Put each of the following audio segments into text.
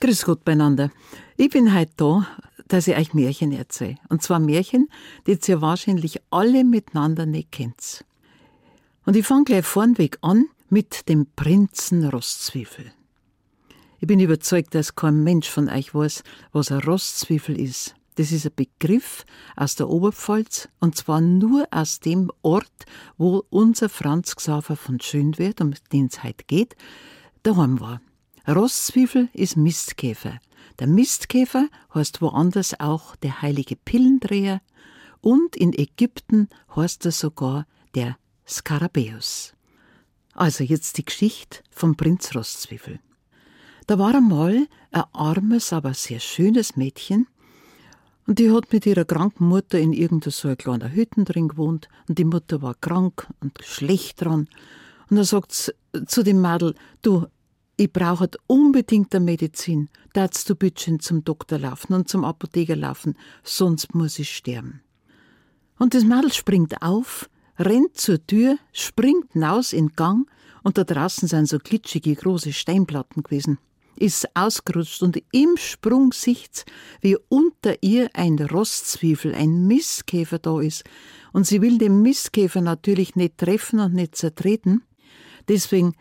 Grüß Gott beieinander. Ich bin heute da, dass ich euch Märchen erzähle. Und zwar Märchen, die ihr wahrscheinlich alle miteinander nicht kennt. Und ich fange gleich vornweg an mit dem Prinzen Rostzwiebel. Ich bin überzeugt, dass kein Mensch von euch weiß, was ein Rostzwiebel ist. Das ist ein Begriff aus der Oberpfalz und zwar nur aus dem Ort, wo unser Franz Xaver von Schönwert, um den es heute geht, daheim war. Rosszwiebel ist Mistkäfer. Der Mistkäfer heißt woanders auch der heilige Pillendreher und in Ägypten heißt er sogar der Skarabäus. Also jetzt die Geschichte vom Prinz Rosszwiebel. Da war einmal ein armes, aber sehr schönes Mädchen, und die hat mit ihrer kranken Mutter in irgendeiner so kleinen Hütte drin gewohnt, und die Mutter war krank und schlecht dran. Und dann sagt zu dem Mädel, du, ich brauche unbedingt eine Medizin. Darfst du bitte zum Doktor laufen und zum Apotheker laufen, sonst muss ich sterben. Und das Mädel springt auf, rennt zur Tür, springt hinaus in Gang und da draußen sind so glitschige große Steinplatten gewesen. Ist ausgerutscht und im Sprung sieht's, wie unter ihr ein Rostzwiebel, ein Mistkäfer da ist. Und sie will den Mistkäfer natürlich nicht treffen und nicht zertreten. Deswegen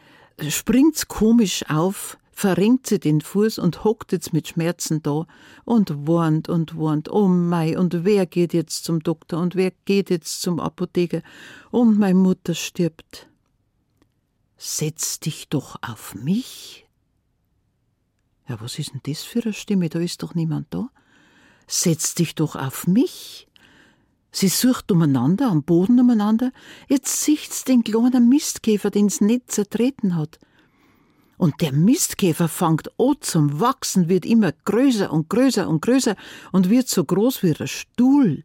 springt's komisch auf, verrenkt sie den Fuß und hockt jetzt mit Schmerzen da und warnt und warnt. Oh mei, und wer geht jetzt zum Doktor und wer geht jetzt zum Apotheker? Und meine Mutter stirbt. Setz dich doch auf mich. Ja, was ist denn das für eine Stimme? Da ist doch niemand da. Setz dich doch auf mich. Sie sucht umeinander, am Boden umeinander. Jetzt sieht's den kleinen Mistkäfer, den's nicht zertreten hat. Und der Mistkäfer fängt an zum Wachsen, wird immer größer und größer und größer und wird so groß wie ein Stuhl,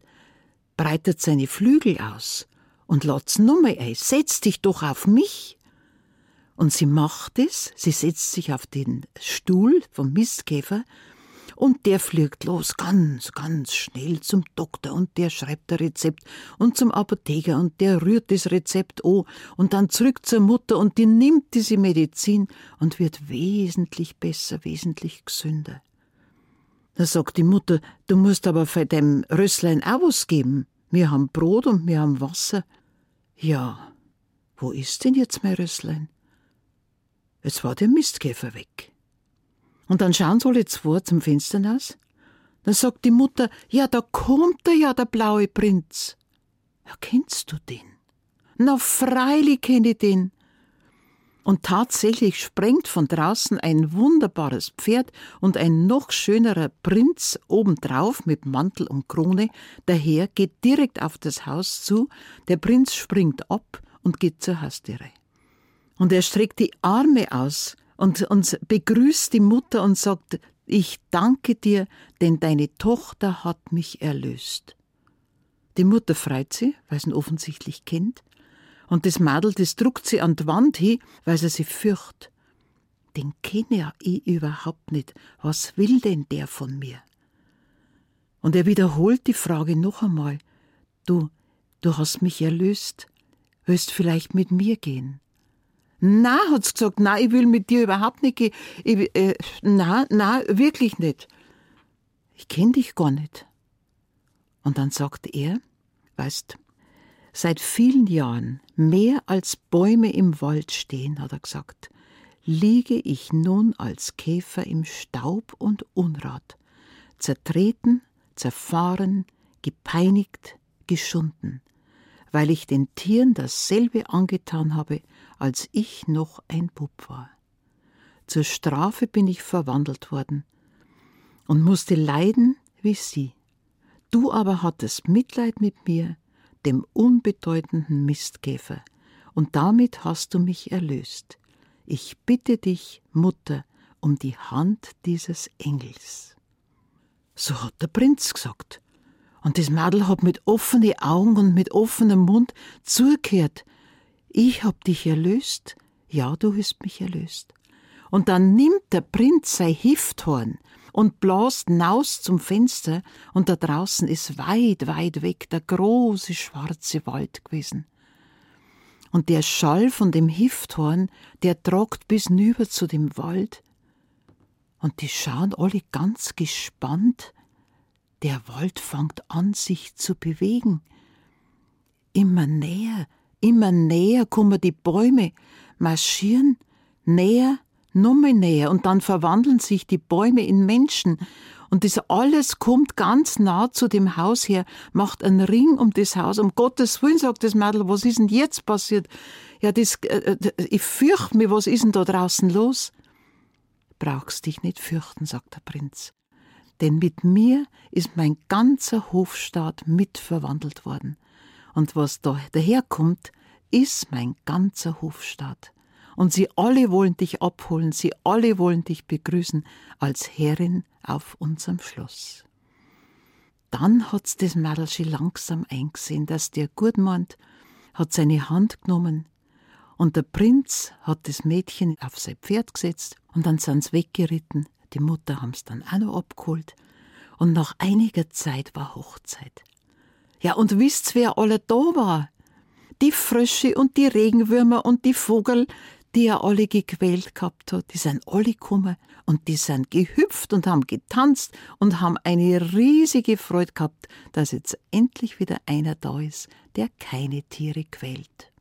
breitet seine Flügel aus und lässt Nummer ein, setz dich doch auf mich. Und sie macht es, sie setzt sich auf den Stuhl vom Mistkäfer und der fliegt los, ganz, ganz schnell zum Doktor und der schreibt ein Rezept und zum Apotheker und der rührt das Rezept an und dann zurück zur Mutter und die nimmt diese Medizin und wird wesentlich besser, wesentlich gesünder. Da sagt die Mutter, du musst aber für deinem Rösslein auch was geben. Wir haben Brot und wir haben Wasser. Ja, wo ist denn jetzt mein Rösslein? Es war der Mistkäfer weg. Und dann schauen sie alle zwei zum Fenster hinaus. Dann sagt die Mutter, ja, da kommt er ja, der blaue Prinz. Ja, kennst du den? Na, freilich kenne ich den. Und tatsächlich sprengt von draußen ein wunderbares Pferd und ein noch schönerer Prinz obendrauf mit Mantel und Krone daher, geht direkt auf das Haus zu, der Prinz springt ab und geht zur Haustüre. Und er streckt die Arme aus und, und begrüßt die Mutter und sagt, ich danke dir, denn deine Tochter hat mich erlöst. Die Mutter freut sie, weil sie ihn offensichtlich kennt, und das Madel, das druckt sie an die Wand hin, weil sie sich fürcht. Den kenne ich überhaupt nicht. Was will denn der von mir? Und er wiederholt die Frage noch einmal. Du, du hast mich erlöst. Willst vielleicht mit mir gehen? Na, hat's gesagt, na, ich will mit dir überhaupt nicht gehen. Ich, äh, na, na, wirklich nicht. Ich kenn dich gar nicht. Und dann sagt er, weißt, seit vielen Jahren, mehr als Bäume im Wald stehen, hat er gesagt, liege ich nun als Käfer im Staub und Unrat, zertreten, zerfahren, gepeinigt, geschunden, weil ich den Tieren dasselbe angetan habe, als ich noch ein Bub war. Zur Strafe bin ich verwandelt worden und musste leiden wie sie. Du aber hattest Mitleid mit mir, dem unbedeutenden Mistkäfer, und damit hast du mich erlöst. Ich bitte dich, Mutter, um die Hand dieses Engels. So hat der Prinz gesagt. Und das Mädel hat mit offenen Augen und mit offenem Mund zugehört, ich hab dich erlöst, ja, du hast mich erlöst. Und dann nimmt der Prinz sein Hifthorn und blast naus zum Fenster, und da draußen ist weit, weit weg der große schwarze Wald gewesen. Und der Schall von dem Hifthorn, der tragt bis nüber zu dem Wald. Und die schauen alle ganz gespannt. Der Wald fängt an, sich zu bewegen. Immer näher, immer näher kommen die Bäume, marschieren näher, nummer näher und dann verwandeln sich die Bäume in Menschen und das alles kommt ganz nah zu dem Haus her, macht einen Ring um das Haus. Um Gottes Willen, sagt das Mädel, was ist denn jetzt passiert? Ja, das, äh, äh ich fürchte mich, was ist denn da draußen los? Brauchst dich nicht fürchten, sagt der Prinz. Denn mit mir ist mein ganzer Hofstaat mitverwandelt worden. Und was da daherkommt, ist mein ganzer Hofstaat. Und sie alle wollen dich abholen, sie alle wollen dich begrüßen als Herrin auf unserem Schloss. Dann hat's das Mädelschi langsam eingesehen, dass der gut meint, hat seine Hand genommen und der Prinz hat das Mädchen auf sein Pferd gesetzt und dann sind sie weggeritten. Die Mutter haben's dann auch noch abgeholt und nach einiger Zeit war Hochzeit. Ja, und wisst wer alle da war? Die Frösche und die Regenwürmer und die Vogel, die er alle gequält gehabt hat, die sind alle gekommen und die sind gehüpft und haben getanzt und haben eine riesige Freude gehabt, dass jetzt endlich wieder einer da ist, der keine Tiere quält.